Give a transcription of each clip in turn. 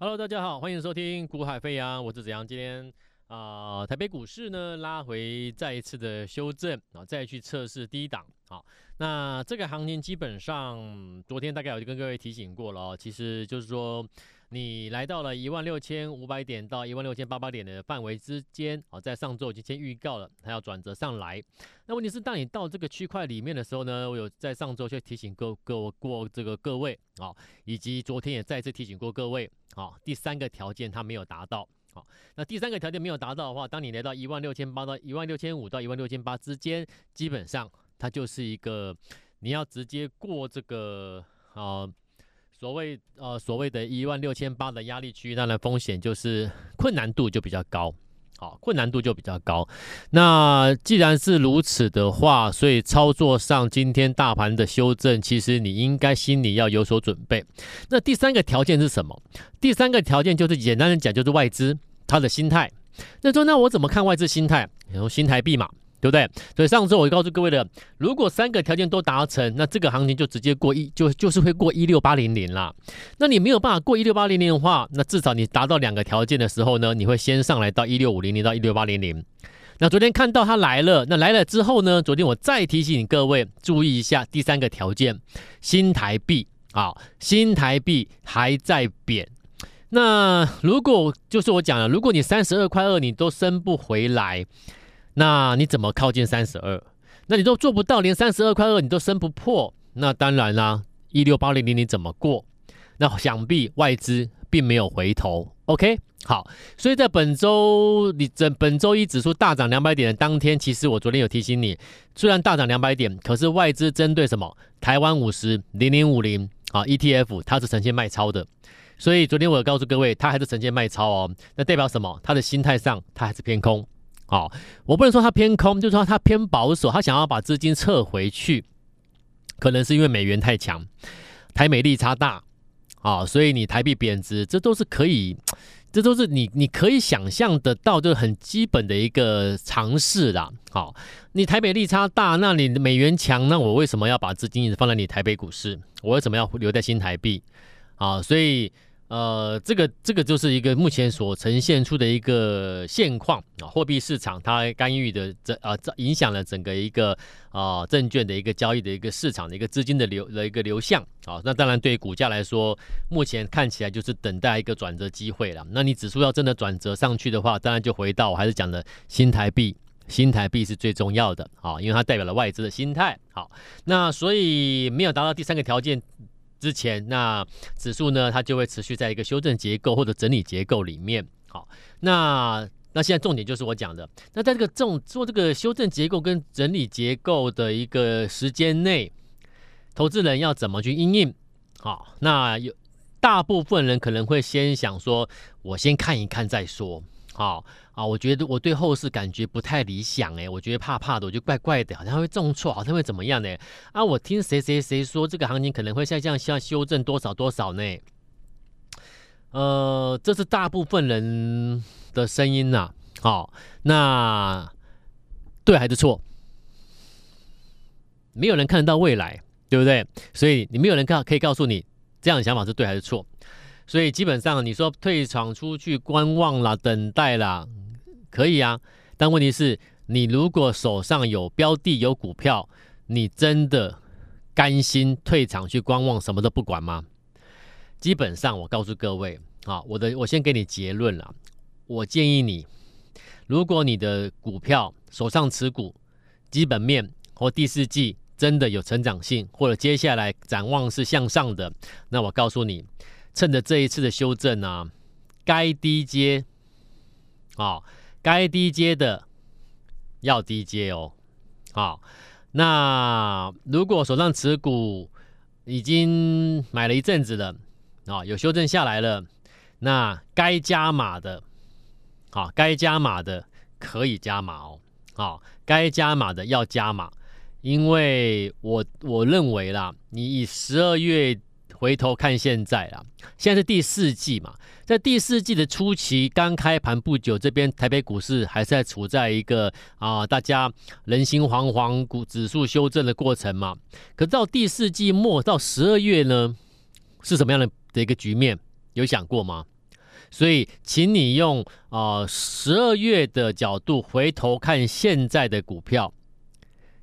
Hello，大家好，欢迎收听股海飞扬，我是子阳。今天啊、台北股市呢拉回再一次的修正啊，再去测试低档。好，那这个行情基本上昨天大概我就跟各位提醒过了，其实就是说。你来到了一万六千五百点到一万六千八百点的范围之间，啊，在上周已经先预告了，它要转折上来。那问题是，当你到这个区块里面的时候呢，我有在上周就提醒各各过这个各位啊，以及昨天也再次提醒过各位啊，第三个条件它没有达到。好，那第三个条件没有达到的话，当你来到一万六千八到一万六千五到一万六千八之间，基本上它就是一个你要直接过这个啊。所谓呃所谓的一万六千八的压力区，当然风险就是困难度就比较高，好，困难度就比较高。那既然是如此的话，所以操作上今天大盘的修正，其实你应该心里要有所准备。那第三个条件是什么？第三个条件就是简单的讲，就是外资他的心态。那说那我怎么看外资心态？然后新台币嘛。对不对？所以上周我就告诉各位了，如果三个条件都达成，那这个行情就直接过一，就就是会过一六八零零啦。那你没有办法过一六八零零的话，那至少你达到两个条件的时候呢，你会先上来到一六五零零到一六八零零。那昨天看到它来了，那来了之后呢，昨天我再提醒各位注意一下第三个条件，新台币啊，新台币还在贬。那如果就是我讲了，如果你三十二块二你都升不回来。那你怎么靠近三十二？那你都做不到，连三十二块二你都升不破，那当然啦，一六八零零你怎么过？那想必外资并没有回头。OK，好，所以在本周你整本周一指数大涨两百点的当天，其实我昨天有提醒你，虽然大涨两百点，可是外资针对什么？台湾五十零零五零啊 ETF，它是呈现卖超的，所以昨天我有告诉各位，它还是呈现卖超哦。那代表什么？它的心态上，它还是偏空。哦，我不能说它偏空，就是说它偏保守，他想要把资金撤回去，可能是因为美元太强，台美利差大，啊，所以你台币贬值，这都是可以，这都是你你可以想象得到，就是很基本的一个尝试啦。好，你台美利差大，那你美元强，那我为什么要把资金一直放在你台北股市？我为什么要留在新台币？啊，所以。呃，这个这个就是一个目前所呈现出的一个现况啊，货币市场它干预的这啊影响了整个一个啊证券的一个交易的一个市场的一个资金的流的一个流向啊，那当然对股价来说，目前看起来就是等待一个转折机会了。那你指数要真的转折上去的话，当然就回到我还是讲的新台币，新台币是最重要的啊，因为它代表了外资的心态。好，那所以没有达到第三个条件。之前那指数呢，它就会持续在一个修正结构或者整理结构里面。好，那那现在重点就是我讲的，那在这个这种做这个修正结构跟整理结构的一个时间内，投资人要怎么去应应？好，那有大部分人可能会先想说，我先看一看再说。好。啊，我觉得我对后市感觉不太理想哎，我觉得怕怕的，我觉得怪怪的，好像会重挫，好像会怎么样呢？啊，我听谁谁谁说这个行情可能会像这样像修正多少多少呢？呃，这是大部分人的声音呐、啊。好，那对还是错？没有人看得到未来，对不对？所以你没有人告可以告诉你这样的想法是对还是错。所以基本上你说退场出去观望啦，等待啦。可以啊，但问题是，你如果手上有标的、有股票，你真的甘心退场去观望，什么都不管吗？基本上，我告诉各位啊，我的我先给你结论了。我建议你，如果你的股票手上持股，基本面或第四季真的有成长性，或者接下来展望是向上的，那我告诉你，趁着这一次的修正啊，该低接啊。该低接的要低接哦，好，那如果手上持股已经买了一阵子了，啊，有修正下来了，那该加码的，好，该加码的可以加码哦，好，该加码的要加码，因为我我认为啦，你以十二月。回头看现在啦，现在是第四季嘛，在第四季的初期刚开盘不久，这边台北股市还是在处在一个啊，大家人心惶惶、股指数修正的过程嘛。可到第四季末到十二月呢，是什么样的的一个局面？有想过吗？所以，请你用啊十二月的角度回头看现在的股票，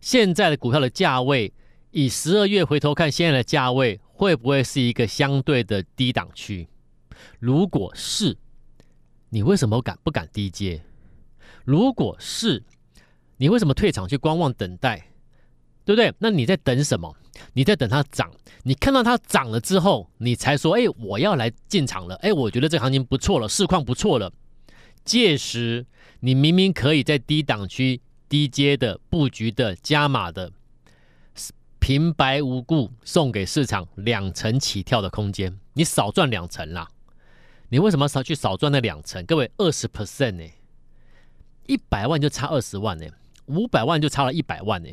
现在的股票的价位，以十二月回头看现在的价位，会不会是一个相对的低档区？如果是，你为什么敢不敢低接？如果是，你为什么退场去观望等待？对不对？那你在等什么？你在等它涨，你看到它涨了之后，你才说：“哎，我要来进场了。”哎，我觉得这个行情不错了，市况不错了。届时，你明明可以在低档区低阶的布局的加码的，平白无故送给市场两成起跳的空间，你少赚两成啦。你为什么少去少赚那两成？各位，二十 percent 呢？一百万就差二十万呢，五百万就差了一百万呢。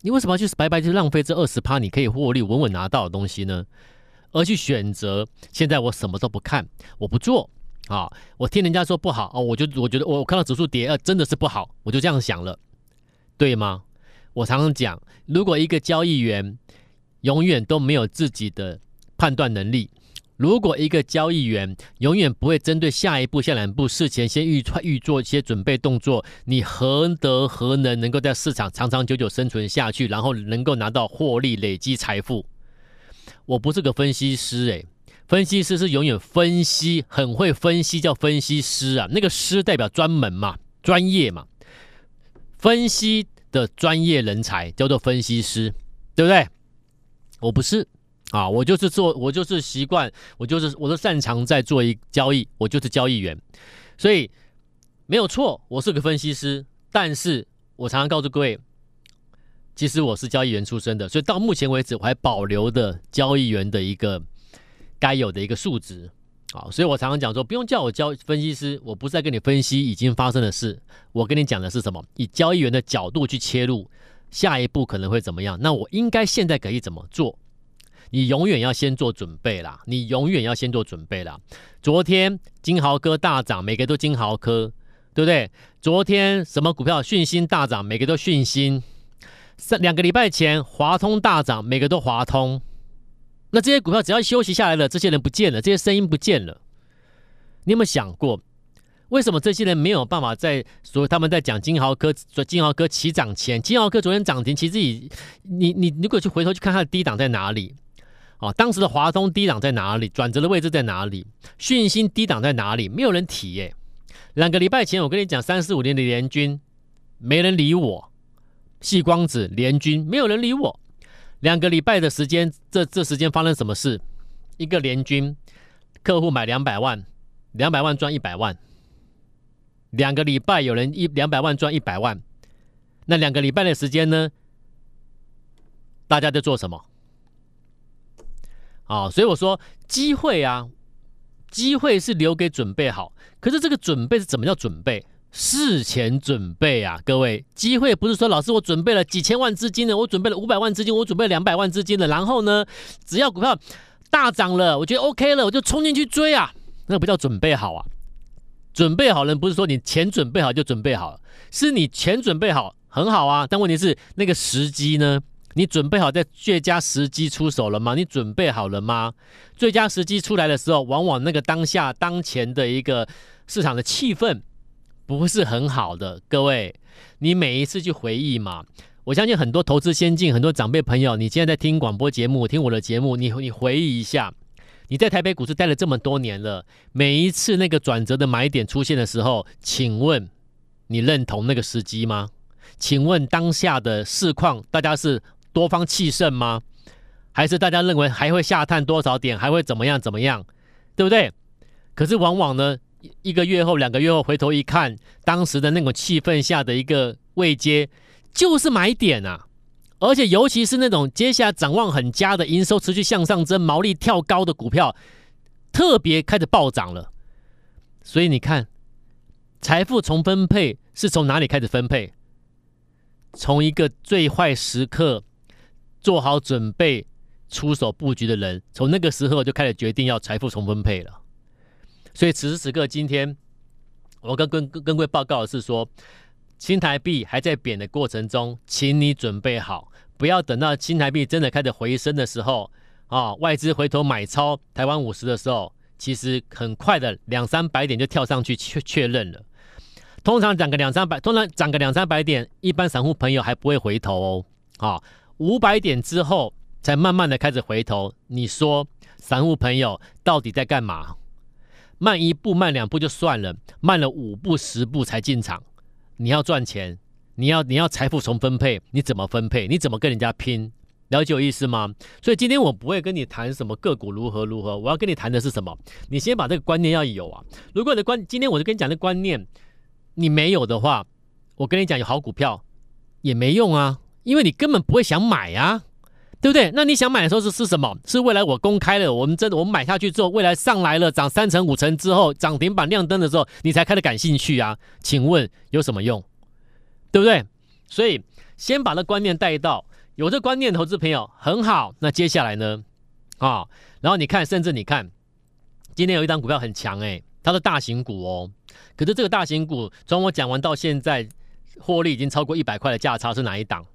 你为什么要去白白去浪费这二十趴？你可以获利稳稳拿到的东西呢？而去选择现在我什么都不看，我不做啊！我听人家说不好哦，我就我觉得我看到指数跌，呃，真的是不好，我就这样想了，对吗？我常常讲，如果一个交易员永远都没有自己的判断能力。如果一个交易员永远不会针对下一步、下两步事前先预预做一些准备动作，你何德何能能够在市场长长久久生存下去，然后能够拿到获利、累积财富？我不是个分析师，诶，分析师是永远分析，很会分析，叫分析师啊。那个师代表专门嘛，专业嘛，分析的专业人才叫做分析师，对不对？我不是。啊，我就是做，我就是习惯，我就是，我都擅长在做一交易，我就是交易员，所以没有错，我是个分析师，但是我常常告诉各位，其实我是交易员出身的，所以到目前为止我还保留的交易员的一个该有的一个素质，好，所以我常常讲说，不用叫我交分析师，我不是在跟你分析已经发生的事，我跟你讲的是什么，以交易员的角度去切入，下一步可能会怎么样，那我应该现在可以怎么做？你永远要先做准备啦！你永远要先做准备啦！昨天金豪科大涨，每个都金豪科，对不对？昨天什么股票讯芯大涨，每个都讯芯。三两个礼拜前华通大涨，每个都华通。那这些股票只要休息下来了，这些人不见了，这些声音不见了。你有没有想过，为什么这些人没有办法在说他们在讲金豪科说金豪科起涨前，金豪科昨天涨停，其实已你你如果去回头去看它的低档在哪里？啊，当时的华通低档在哪里？转折的位置在哪里？讯芯低档在哪里？没有人提耶。两个礼拜前我跟你讲三四五年的联军，没人理我。细光子联军没有人理我。两个礼拜的时间，这这时间发生什么事？一个联军客户买两百万，两百万赚一百万。两个礼拜有人一两百万赚一百万，那两个礼拜的时间呢？大家在做什么？啊、哦，所以我说机会啊，机会是留给准备好。可是这个准备是怎么叫准备？事前准备啊，各位，机会不是说老师我准备了几千万资金的，我准备了五百万资金，我准备两百万资金了，然后呢，只要股票大涨了，我觉得 OK 了，我就冲进去追啊，那不叫准备好啊。准备好了不是说你钱准备好就准备好了，是你钱准备好很好啊，但问题是那个时机呢？你准备好在最佳时机出手了吗？你准备好了吗？最佳时机出来的时候，往往那个当下当前的一个市场的气氛不是很好的。各位，你每一次去回忆嘛，我相信很多投资先进、很多长辈朋友，你现在在听广播节目、听我的节目，你你回忆一下，你在台北股市待了这么多年了，每一次那个转折的买点出现的时候，请问你认同那个时机吗？请问当下的市况，大家是？多方气盛吗？还是大家认为还会下探多少点？还会怎么样？怎么样？对不对？可是往往呢，一个月后、两个月后回头一看，当时的那种气氛下的一个位阶，就是买点啊！而且尤其是那种接下来展望很佳的营收持续向上增、毛利跳高的股票，特别开始暴涨了。所以你看，财富重分配是从哪里开始分配？从一个最坏时刻。做好准备出手布局的人，从那个时候就开始决定要财富重分配了。所以此时此刻，今天我跟跟跟各位报告的是说，新台币还在贬的过程中，请你准备好，不要等到新台币真的开始回升的时候啊，外资回头买超台湾五十的时候，其实很快的两三百点就跳上去确确认了。通常涨个两三百，通常涨个两三百点，一般散户朋友还不会回头哦。啊，五百点之后才慢慢的开始回头。你说散户朋友到底在干嘛？慢一步、慢两步就算了，慢了五步、十步才进场。你要赚钱，你要你要财富重分配，你怎么分配？你怎么跟人家拼？了解我意思吗？所以今天我不会跟你谈什么个股如何如何，我要跟你谈的是什么？你先把这个观念要有啊。如果你的观，今天我就跟你讲的观念，你没有的话，我跟你讲有好股票也没用啊，因为你根本不会想买啊，对不对？那你想买的时候是是什么？是未来我公开了，我们真的我们买下去之后，未来上来了涨三成五成之后，涨停板亮灯的时候，你才开始感兴趣啊？请问有什么用？对不对？所以先把那观念带到。有这观念，投资朋友很好。那接下来呢？啊，然后你看，甚至你看，今天有一档股票很强哎，它是大型股哦。可是这个大型股，从我讲完到现在，获利已经超过一百块的价差是哪一档？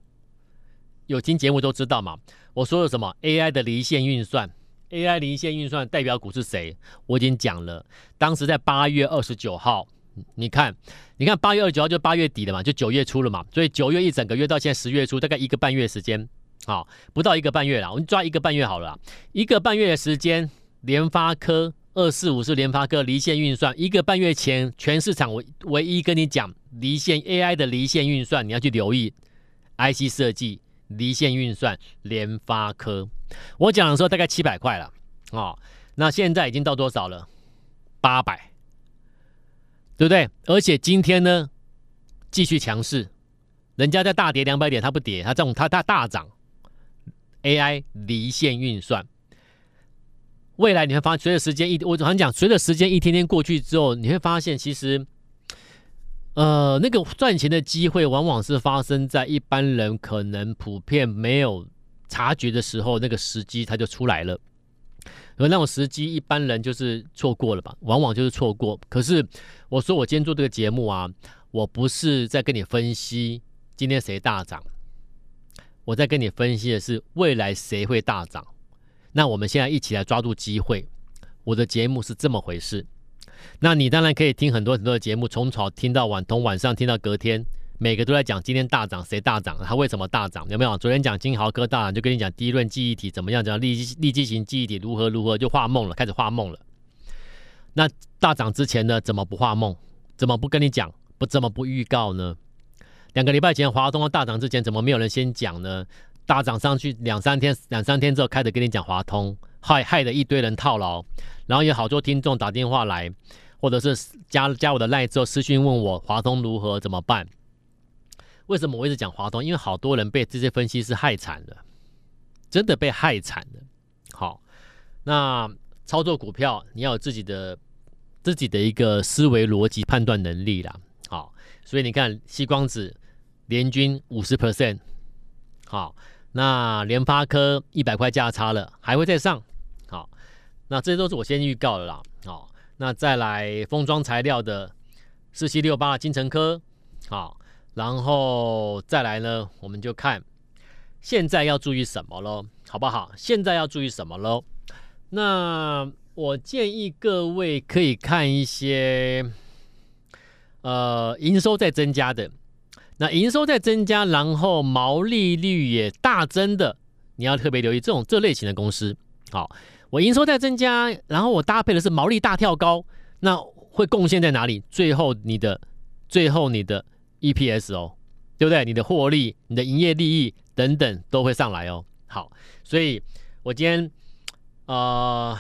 有听节目都知道嘛。我说了什么 AI 的离线运算，AI 离线运算代表股是谁？我已经讲了，当时在八月二十九号。你看，你看，八月二十九号就八月底了嘛，就九月初了嘛，所以九月一整个月到现在十月初，大概一个半月时间，好，不到一个半月了，我们抓一个半月好了，一个半月的时间，联发科二四五是联发科离线运算，一个半月前全市场唯唯一跟你讲离线 AI 的离线运算，你要去留意 IC 设计离线运算联发科，我讲的时候大概七百块了，哦，那现在已经到多少了？八百。对不对？而且今天呢，继续强势，人家在大跌两百点，它不跌，它这种它它大涨。AI 离线运算，未来你会发现，随着时间一，我常讲，随着时间一天天过去之后，你会发现，其实，呃，那个赚钱的机会，往往是发生在一般人可能普遍没有察觉的时候，那个时机它就出来了。而那种时机，一般人就是错过了吧，往往就是错过。可是我说我今天做这个节目啊，我不是在跟你分析今天谁大涨，我在跟你分析的是未来谁会大涨。那我们现在一起来抓住机会。我的节目是这么回事。那你当然可以听很多很多的节目，从早听到晚，从晚上听到隔天。每个都在讲今天大涨，谁大涨？它为什么大涨？有没有？昨天讲金豪科大涨，就跟你讲第一轮记忆体怎么样？讲立立基型记忆体如何如何，就画梦了，开始画梦了。那大涨之前呢？怎么不画梦？怎么不跟你讲？不怎么不预告呢？两个礼拜前华通大涨之前，怎么没有人先讲呢？大涨上去两三天，两三天之后开始跟你讲华通，害害得一堆人套牢，然后有好多听众打电话来，或者是加加我的赖之后私讯问我华通如何怎么办？为什么我一直讲华通？因为好多人被这些分析师害惨了，真的被害惨了。好，那操作股票你要有自己的自己的一个思维逻辑判断能力啦。好，所以你看，西光子联军五十 percent，好，那联发科一百块价差了，还会再上。那这些都是我先预告的啦。好，那再来封装材料的四七六八的精成科，好。然后再来呢，我们就看现在要注意什么喽，好不好？现在要注意什么喽？那我建议各位可以看一些呃营收在增加的，那营收在增加，然后毛利率也大增的，你要特别留意这种这类型的公司。好，我营收在增加，然后我搭配的是毛利大跳高，那会贡献在哪里？最后你的，最后你的。EPS 哦，对不对？你的获利、你的营业利益等等都会上来哦。好，所以我今天呃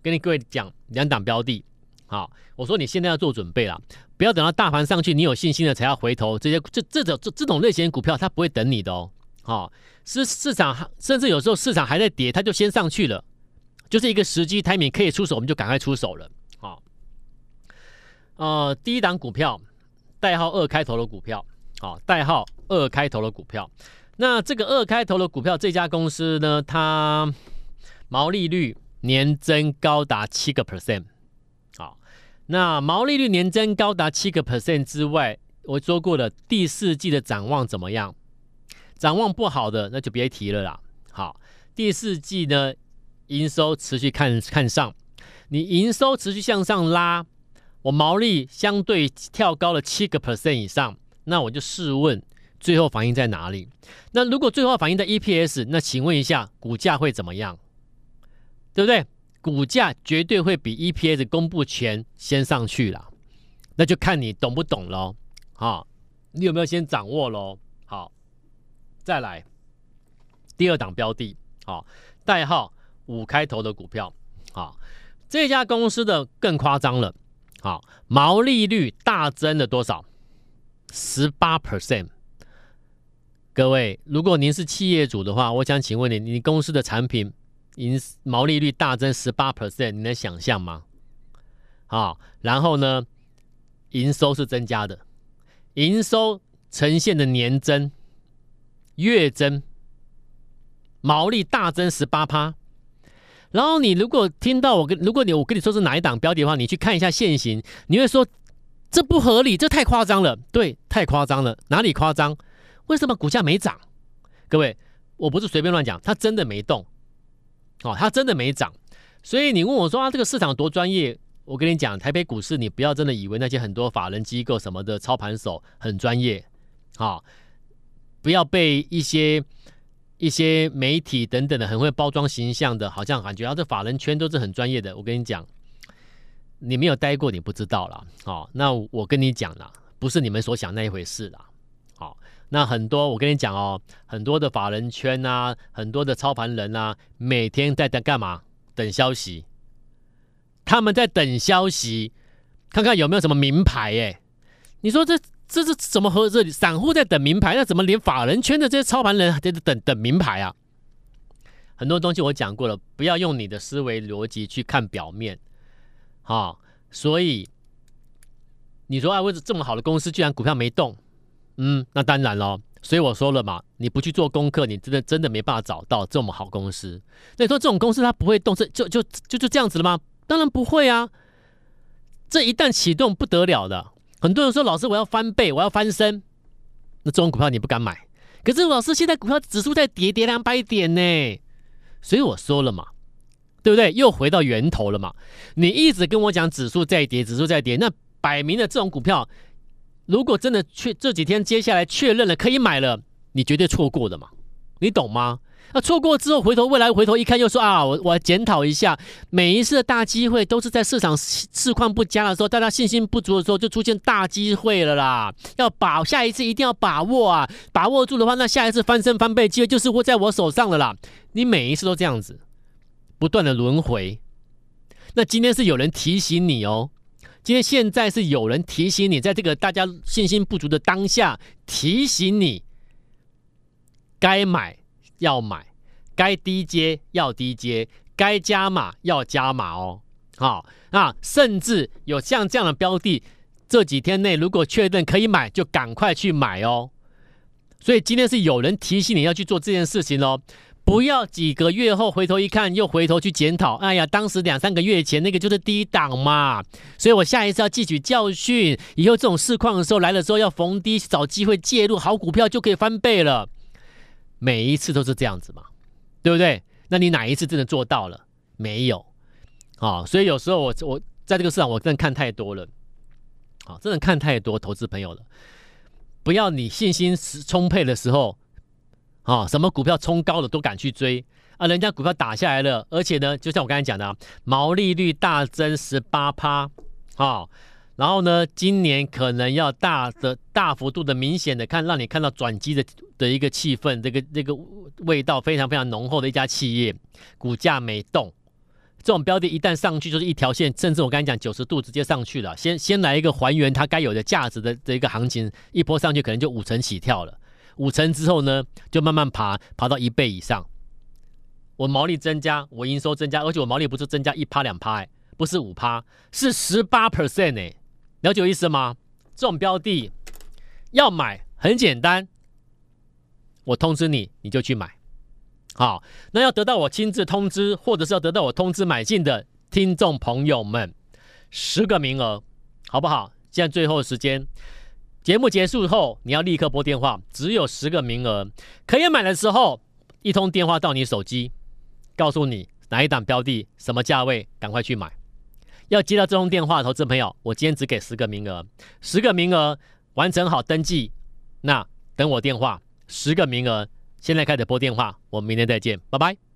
跟你各位讲两档标的。好，我说你现在要做准备了，不要等到大盘上去，你有信心了才要回头。这些这这种这这种类型的股票，它不会等你的哦。好，市市场甚至有时候市场还在跌，它就先上去了，就是一个时机，timing 可以出手，我们就赶快出手了。好，呃，第一档股票。代号二开头的股票，好，代号二开头的股票。那这个二开头的股票，这家公司呢，它毛利率年增高达七个 percent，好，那毛利率年增高达七个 percent 之外，我说过了，第四季的展望怎么样？展望不好的，那就别提了啦。好，第四季呢，营收持续看看上，你营收持续向上拉，我毛利相对跳高了七个 percent 以上，那我就试问，最后反应在哪里？那如果最后反应在 EPS，那请问一下，股价会怎么样？对不对？股价绝对会比 EPS 公布前先上去了，那就看你懂不懂喽。好，你有没有先掌握喽？好，再来第二档标的，好，代号五开头的股票，好，这家公司的更夸张了，好，毛利率大增了多少？十八 percent。各位，如果您是企业主的话，我想请问你，你公司的产品。营毛利率大增十八 percent，你能想象吗？好，然后呢，营收是增加的，营收呈现的年增、月增，毛利大增十八趴。然后你如果听到我跟，如果你我跟你说是哪一档标的的话，你去看一下现行，你会说这不合理，这太夸张了。对，太夸张了，哪里夸张？为什么股价没涨？各位，我不是随便乱讲，它真的没动。哦，它真的没涨，所以你问我说啊，这个市场多专业？我跟你讲，台北股市你不要真的以为那些很多法人机构什么的操盘手很专业，啊，不要被一些一些媒体等等的很会包装形象的，好像感觉啊这法人圈都是很专业的。我跟你讲，你没有待过，你不知道啦。好，那我跟你讲啦，不是你们所想那一回事啦。那很多，我跟你讲哦，很多的法人圈啊，很多的操盘人啊，每天在在干嘛？等消息。他们在等消息，看看有没有什么名牌哎。你说这这是怎么和这里散户在等名牌？那怎么连法人圈的这些操盘人还在等等名牌啊？很多东西我讲过了，不要用你的思维逻辑去看表面。好，所以你说啊，为什么这么好的公司，居然股票没动？嗯，那当然了，所以我说了嘛，你不去做功课，你真的真的没办法找到这么好公司。那你说这种公司它不会动，这就就就就这样子了吗？当然不会啊！这一旦启动不得了的。很多人说，老师我要翻倍，我要翻身，那这种股票你不敢买。可是老师现在股票指数在跌，跌两百点呢，所以我说了嘛，对不对？又回到源头了嘛。你一直跟我讲指数在跌，指数在跌，那摆明了这种股票。如果真的确这几天接下来确认了可以买了，你绝对错过的嘛，你懂吗？那错过之后回头未来回头一看又说啊，我我检讨一下，每一次的大机会都是在市场市况不佳的时候，大家信心不足的时候就出现大机会了啦，要把下一次一定要把握啊，把握住的话，那下一次翻身翻倍机会就是握在我手上了啦。你每一次都这样子，不断的轮回，那今天是有人提醒你哦。今天现在是有人提醒你，在这个大家信心不足的当下，提醒你该买要买，该低接要低接，该加码要加码哦。好，那甚至有像这样的标的，这几天内如果确认可以买，就赶快去买哦。所以今天是有人提醒你要去做这件事情哦。不要几个月后回头一看，又回头去检讨。哎呀，当时两三个月前那个就是低档嘛，所以我下一次要汲取教训，以后这种市况的时候来的时候要逢低找机会介入，好股票就可以翻倍了。每一次都是这样子嘛，对不对？那你哪一次真的做到了？没有啊，所以有时候我我在这个市场我真的看太多了，啊，真的看太多投资朋友了。不要你信心充沛的时候。啊、哦，什么股票冲高了都敢去追啊？人家股票打下来了，而且呢，就像我刚才讲的、啊，毛利率大增十八趴，啊，然后呢，今年可能要大的大幅度的明显的看，让你看到转机的的一个气氛，这个这个味道非常非常浓厚的一家企业，股价没动，这种标的一旦上去就是一条线，甚至我刚才讲九十度直接上去了，先先来一个还原它该有的价值的这一个行情，一波上去可能就五成起跳了。五成之后呢，就慢慢爬，爬到一倍以上。我毛利增加，我营收增加，而且我毛利不是增加一趴两趴，不是五趴，是十八 percent 哎，了解我意思吗？这种标的要买很简单，我通知你，你就去买。好，那要得到我亲自通知，或者是要得到我通知买进的听众朋友们，十个名额，好不好？现在最后时间。节目结束后，你要立刻拨电话，只有十个名额，可以买的时候，一通电话到你手机，告诉你哪一档标的，什么价位，赶快去买。要接到这通电话的投资朋友，我今天只给十个名额，十个名额完成好登记，那等我电话，十个名额，现在开始拨电话，我们明天再见，拜拜。